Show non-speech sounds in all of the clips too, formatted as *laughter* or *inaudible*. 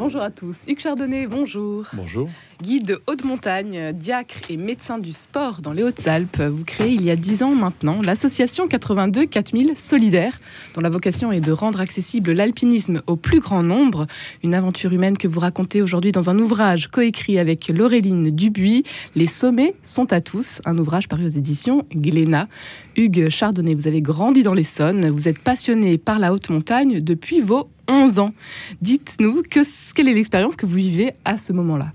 Bonjour à tous. Hugues Chardonnay, bonjour. Bonjour. Guide de haute montagne, diacre et médecin du sport dans les Hautes-Alpes, vous créez il y a 10 ans maintenant l'association 82 4000 Solidaire, dont la vocation est de rendre accessible l'alpinisme au plus grand nombre. Une aventure humaine que vous racontez aujourd'hui dans un ouvrage coécrit avec Laureline Dubuis. Les sommets sont à tous, un ouvrage paru aux éditions Glénat. Hugues Chardonnay, vous avez grandi dans l'Essonne, vous êtes passionné par la haute montagne depuis vos 11 ans. Dites-nous quelle est l'expérience que vous vivez à ce moment-là.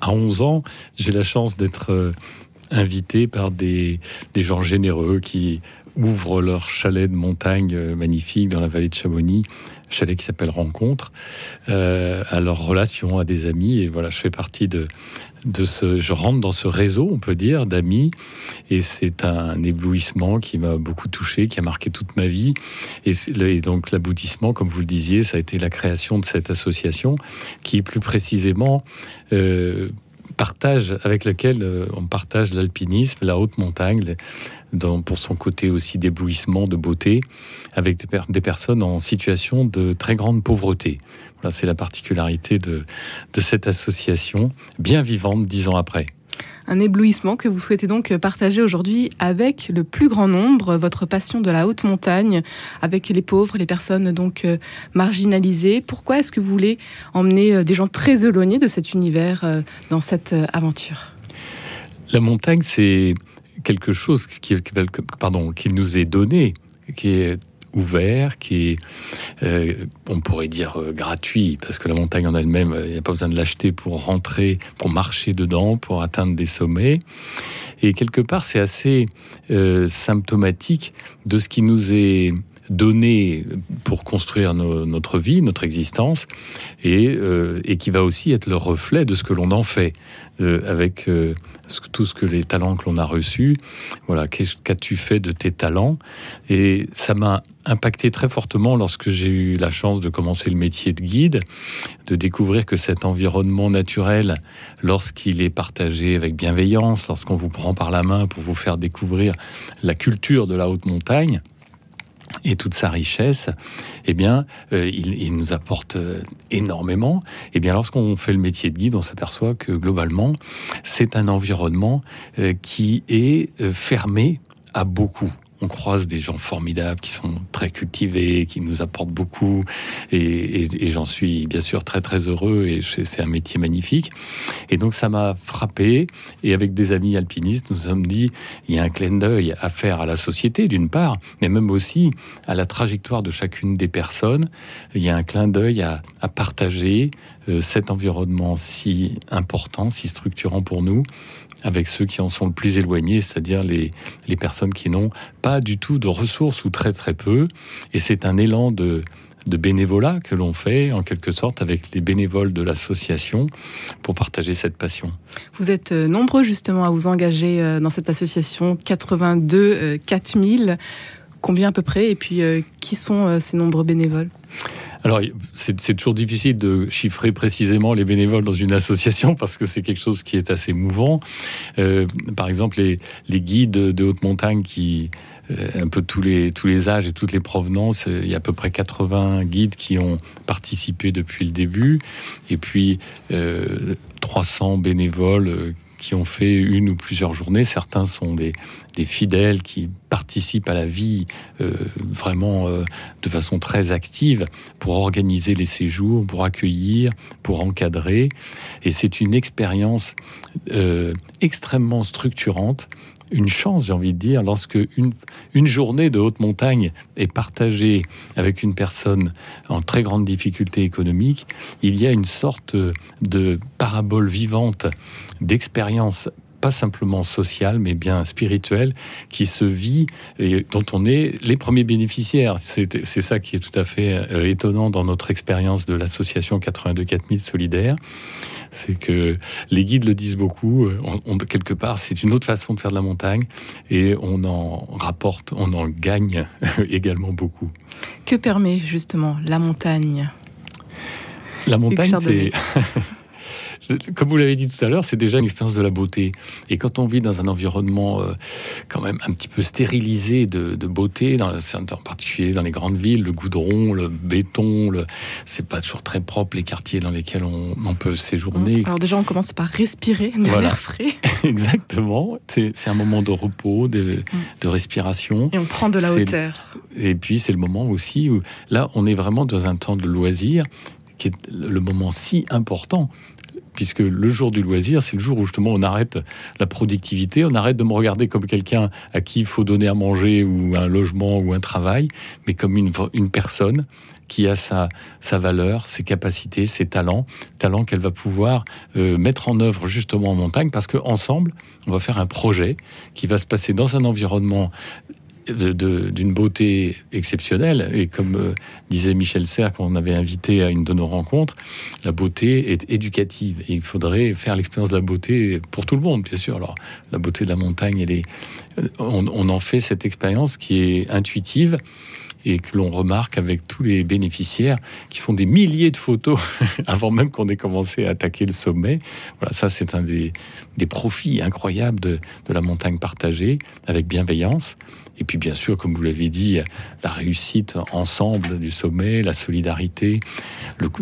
À 11 ans, j'ai la chance d'être euh, invité par des, des, gens généreux qui ouvrent leur chalet de montagne euh, magnifique dans la vallée de Chamonix, chalet qui s'appelle Rencontre, euh, à leur relation, à des amis. Et voilà, je fais partie de, de ce, je rentre dans ce réseau, on peut dire, d'amis, et c'est un éblouissement qui m'a beaucoup touché, qui a marqué toute ma vie. Et, donc l'aboutissement, comme vous le disiez, ça a été la création de cette association, qui plus précisément euh, partage, avec laquelle euh, on partage l'alpinisme, la haute montagne, dans, pour son côté aussi d'éblouissement, de beauté, avec des, des, personnes en situation de très grande pauvreté. Voilà, c'est la particularité de, de cette association, bien vivante dix ans après un éblouissement que vous souhaitez donc partager aujourd'hui avec le plus grand nombre, votre passion de la haute montagne, avec les pauvres, les personnes donc euh, marginalisées. Pourquoi est-ce que vous voulez emmener euh, des gens très éloignés de cet univers euh, dans cette aventure? La montagne, c'est quelque chose qui, pardon, qui nous est donné, qui est ouvert, qui est, euh, on pourrait dire, euh, gratuit, parce que la montagne en elle-même, euh, il n'y a pas besoin de l'acheter pour rentrer, pour marcher dedans, pour atteindre des sommets. Et quelque part, c'est assez symptomatique de ce qui nous est donné pour construire notre vie, notre existence, et, et, qui va aussi être le reflet de ce que l'on en fait, avec tout ce que les talents que l'on a reçus. Voilà, qu'as-tu fait de tes talents? Et ça m'a impacté très fortement lorsque j'ai eu la chance de commencer le métier de guide, de découvrir que cet environnement naturel, lorsqu'il est partagé avec bienveillance, lorsqu'on vous prend par la main pour vous faire découvrir la culture de la haute montagne, et toute sa richesse, eh bien, euh, il, nous apporte euh, énormément. Eh bien, lorsqu'on fait le métier de guide, on s'aperçoit que globalement, c'est un environnement euh, qui est fermé à beaucoup on croise des gens formidables qui sont très cultivés, qui nous apportent beaucoup, et, j'en suis bien sûr très très heureux, et c'est un métier magnifique. Et donc ça m'a frappé, et avec des amis alpinistes, nous sommes dit, il y a un clin d'œil à faire à la société d'une part, mais même aussi à la trajectoire de chacune des personnes. Il y a un clin d'œil à, partager euh, cet environnement si important, si structurant pour nous, avec ceux qui en sont le plus éloignés, c'est-à-dire les, les personnes qui n'ont pas du tout de ressources ou très très peu. Et c'est un élan de, de bénévolat que l'on fait en quelque sorte avec les bénévoles de l'association pour partager cette passion. Vous êtes euh, nombreux justement à vous engager euh, dans cette association 82 4000. Combien à peu près? Et puis euh, qui sont ces nombreux bénévoles? Alors, c'est toujours difficile de chiffrer précisément les bénévoles dans une *laughs* association parce que c'est quelque chose qui est assez mouvant. Euh, par exemple, les, guides de haute montagne qui euh, un peu tous les, tous les âges et toutes les provenances. Il y a à peu près 80 guides qui ont participé depuis le début, et puis euh, 300 bénévoles euh, qui ont fait une ou plusieurs journées. Certains sont des, fidèles qui participent à la vie euh, vraiment euh, de façon très active pour organiser les séjours, pour accueillir, pour encadrer. Et c'est une expérience euh, extrêmement structurante une chance, j'ai envie de dire, lorsque une, une, journée de haute montagne est partagée avec une personne en très grande difficulté économique, il y a une sorte de parabole vivante d'expérience pas simplement sociale, mais bien spirituelle, qui se vit et dont on est les premiers bénéficiaires. C'est ça qui est tout à fait euh, étonnant dans notre expérience de l'association 82 4000 solidaire. C'est que les guides le disent beaucoup. Euh, on, quelque part, c'est une autre façon de faire de la montagne et on en rapporte, on en gagne *laughs* également beaucoup. Que permet justement la montagne? La montagne, c'est *laughs* comme vous l'avez dit tout à l'heure, c'est déjà une expérience de la beauté. Et quand on vit dans un environnement euh, quand même un petit peu stérilisé de, beauté, dans, en particulier dans les grandes villes, le goudron, le béton, le, c'est pas toujours très propre les quartiers dans lesquels on, peut séjourner. Alors déjà, on commence par respirer de l'air frais. *laughs* Exactement. C'est, un moment de repos, de, mm. de, respiration. Et on prend de la hauteur. Et puis c'est le moment aussi où là, on est vraiment dans un temps de loisir qui est le moment si important puisque le jour du loisir, c'est le jour où justement on arrête la productivité, on arrête de me regarder comme quelqu'un à qui il faut donner à manger ou un logement ou un travail, mais comme une, une personne qui a sa, sa valeur, ses capacités, ses talents, talents qu'elle va pouvoir euh, mettre en œuvre justement en montagne, parce qu'ensemble, on va faire un projet qui va se passer dans un environnement d'une beauté exceptionnelle. Et comme euh, disait Michel Serres, quand on avait invité à une de nos rencontres, la beauté est éducative. Et il faudrait faire l'expérience de la beauté pour tout le monde, bien sûr. Alors, la beauté de la montagne, elle est, euh, on, en fait cette expérience qui est intuitive et que l'on remarque avec tous les bénéficiaires qui font des milliers de photos *laughs* avant même qu'on ait commencé à attaquer le sommet. Voilà, ça c'est un des, des, profits incroyables de la montagne partagée avec bienveillance. Et puis bien sûr, comme vous l'avez dit, la réussite ensemble du sommet, la solidarité,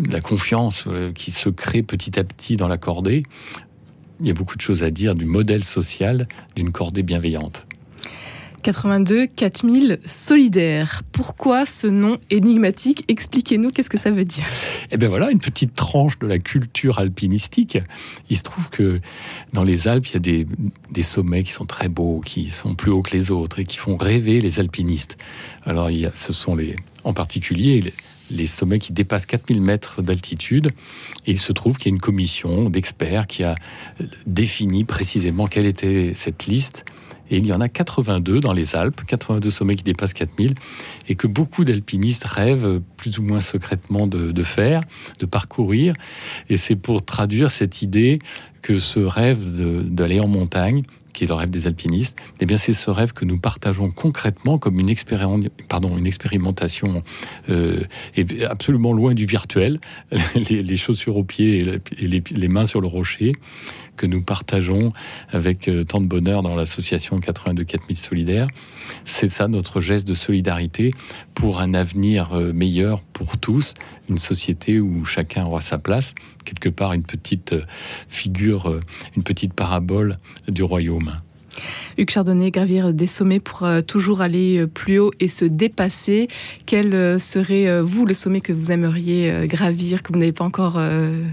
la confiance euh, qui se crée petit à petit dans la cordée. Il y a beaucoup de choses à dire du modèle social d'une cordée bienveillante. 82 4000 solidaires. Pourquoi ce nom énigmatique? Expliquez-nous qu'est-ce que ça veut dire? Eh bien voilà, une petite tranche de la culture alpinistique. Il se trouve que dans les Alpes, il y a des, sommets qui sont très beaux, qui sont plus hauts que les autres et qui font rêver les alpinistes. Alors il y a, ce sont les, en particulier les, sommets qui dépassent 4000 mètres d'altitude. Et il se trouve qu'il y a une commission d'experts qui a défini précisément quelle était cette liste et il y en a 82 dans les Alpes, 82 sommets qui dépassent 4000, et que beaucoup d'alpinistes rêvent plus ou moins secrètement de, faire, de parcourir. Et c'est pour traduire cette idée que ce rêve d'aller en montagne, qui est le rêve des alpinistes, eh bien c'est ce rêve que nous partageons concrètement comme une, pardon, une expérimentation euh, absolument loin du virtuel, *laughs* les, chaussures aux pieds et, les, mains sur le rocher, que nous partageons avec euh, tant de bonheur dans l'association 82 4000 solidaires. C'est ça notre geste de solidarité pour un avenir euh, meilleur pour tous, une société où chacun aura sa place, quelque part une petite euh, figure, une petite parabole du royaume. Hugues Chardonnay, gravir des sommets pour toujours aller plus haut et se dépasser. Quel serait, vous, le sommet que vous aimeriez gravir, que vous n'avez pas encore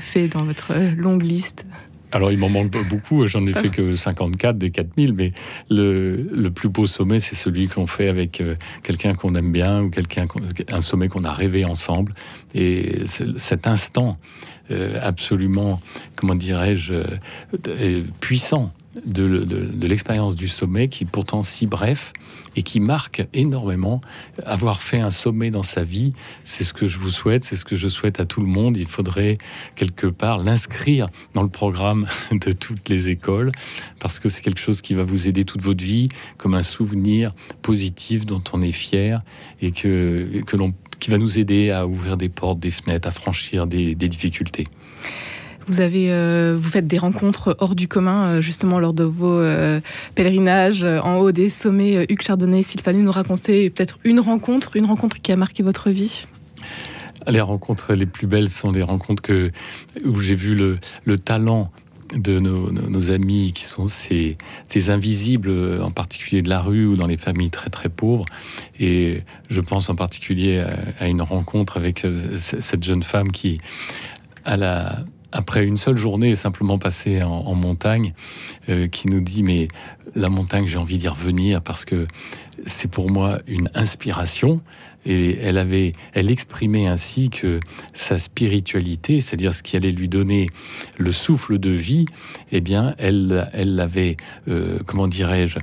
fait dans votre longue liste? Alors, il m'en manque beaucoup. J'en ai fait que 54 des 4000, mais le, plus beau sommet, c'est celui qu'on fait avec euh, quelqu'un qu'on aime bien ou quelqu'un, un sommet qu'on a rêvé ensemble. Et cet instant euh, absolument, comment dirais-je, euh, puissant de, de l'expérience du sommet, qui est pourtant si bref, et qui marque énormément. Avoir fait un sommet dans sa vie, c'est ce que je vous souhaite, c'est ce que je souhaite à tout le monde. Il faudrait quelque part l'inscrire dans le programme *laughs* de toutes les écoles, parce que c'est quelque chose qui va vous aider toute votre vie, comme un souvenir positif dont on est fier et que, que l'on qui va nous aider à ouvrir des portes, des fenêtres, à franchir des difficultés. Vous avez, euh, vous faites des rencontres hors du commun, euh, justement lors de vos euh, pèlerinages en haut des sommets. Hugues Chardonnay, s'il fallait nous raconter peut-être une rencontre, une rencontre qui a marqué votre vie? Les rencontres les plus belles sont les rencontres où j'ai vu le, le talent de nos, amis qui sont ces, ces, invisibles, en particulier de la rue ou dans les familles très très pauvres. Et je pense en particulier à, à une rencontre avec cette jeune femme qui, à la, après une seule journée simplement passée en, montagne, euh, qui nous dit mais la montagne j'ai envie d'y revenir parce que c'est pour moi une inspiration. Et elle avait, elle exprimait ainsi que sa spiritualité, c'est-à-dire ce qui allait lui donner le souffle de vie, eh bien, elle, elle l'avait, euh, comment dirais-je,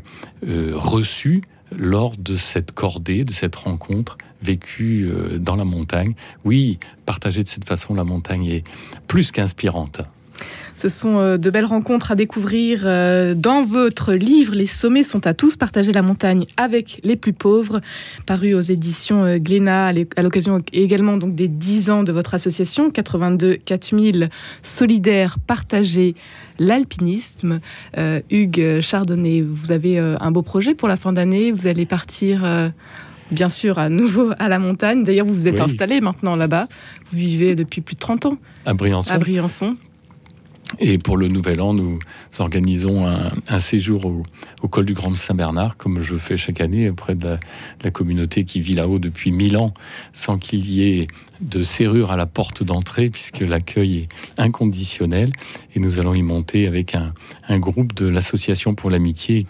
euh, reçu lors de cette cordée, de cette rencontre vécue euh, dans la montagne. Oui, partager de cette façon la montagne est plus qu'inspirante. Ce sont euh, de belles rencontres à découvrir euh, dans votre livre. Les sommets sont à tous. Partager la montagne avec les plus pauvres, paru aux éditions Glénat à l'occasion également donc des 10 ans de votre association 82 4000 solidaires partagés l'alpinisme. Hugues Chardonnay, vous avez un beau projet pour la fin d'année. Vous allez partir bien sûr, à nouveau à la montagne. D'ailleurs, vous vous êtes installé maintenant là-bas. Vous vivez depuis plus de 30 ans. À Briançon. À Briançon. Et pour le Nouvel An, nous organisons un, séjour au, col du Grand Saint-Bernard, comme je fais chaque année, auprès de la, communauté qui vit là-haut depuis mille ans, sans qu'il y ait de serrure à la porte d'entrée, puisque l'accueil est inconditionnel. Et nous allons y monter avec un, un groupe de l'Association pour l'amitié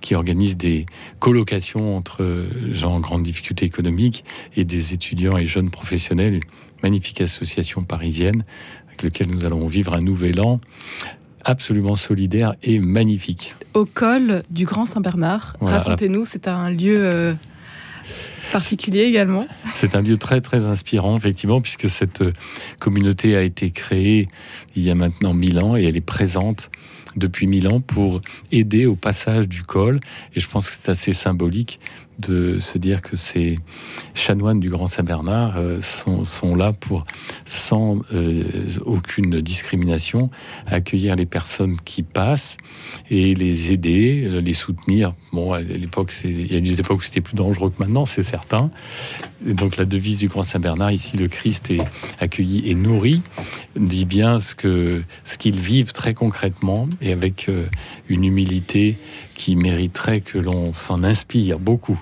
qui organise des colocations entre gens en grande difficulté économique et des étudiants et jeunes professionnels. Une magnifique association parisienne avec laquelle nous allons vivre un nouvel an absolument solidaire et magnifique. Au col du Grand Saint-Bernard, racontez-nous, c'est un lieu euh, particulier également. C'est un lieu très très inspirant effectivement puisque cette euh, communauté a été créée il y a maintenant mille ans et elle est présente depuis mille ans pour aider au passage du col. Et je pense que c'est assez symbolique de se dire que ces chanoines du Grand Saint-Bernard euh, sont, là pour, sans euh, aucune discrimination, accueillir les personnes qui passent et les aider, euh, les soutenir. Bon, à l'époque, il y a des époques où c'était plus dangereux que maintenant, c'est certain. donc la devise du Grand Saint-Bernard, ici, le Christ est accueilli et nourri, dit bien ce ce qu'ils vivent très concrètement et avec une humilité qui mériterait que l'on s'en inspire beaucoup.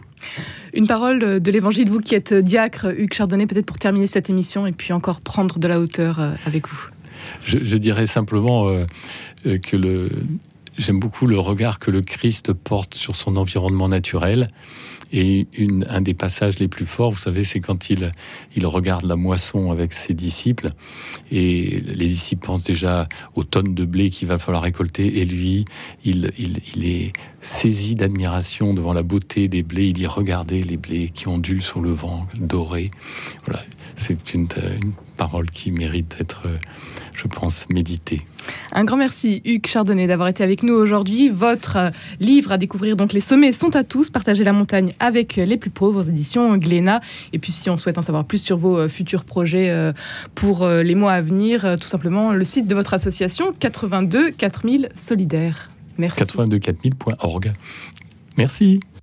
Une parole de l'évangile, vous qui êtes diacre, Hugues Chardonnay, peut-être pour terminer cette émission et puis encore prendre de la hauteur euh, avec vous. Je, dirais simplement euh, euh, que le, j'aime beaucoup le regard que le Christ porte sur son environnement naturel et un des passages les plus forts, vous savez, c'est quand il, il regarde la moisson avec ses disciples. Et les disciples pensent déjà aux tonnes de blé qu'il va falloir récolter. Et lui, il, il, est saisi d'admiration devant la beauté des blés. Il dit Regardez les blés qui ondulent sur le vent, dorés. Voilà, c'est une parole qui mérite d'être, je pense, méditée. Un grand merci Hugues Chardonnay d'avoir été avec nous aujourd'hui. Votre euh, livre à découvrir, donc Les sommets sont à tous, partager la montagne avec les plus pauvres aux éditions Glénat. Et puis si on souhaite en savoir plus sur vos euh, futurs projets euh, pour les mois à venir, tout simplement le site de votre association 82 4000 solidaires. Merci. 82 4000.org. Merci.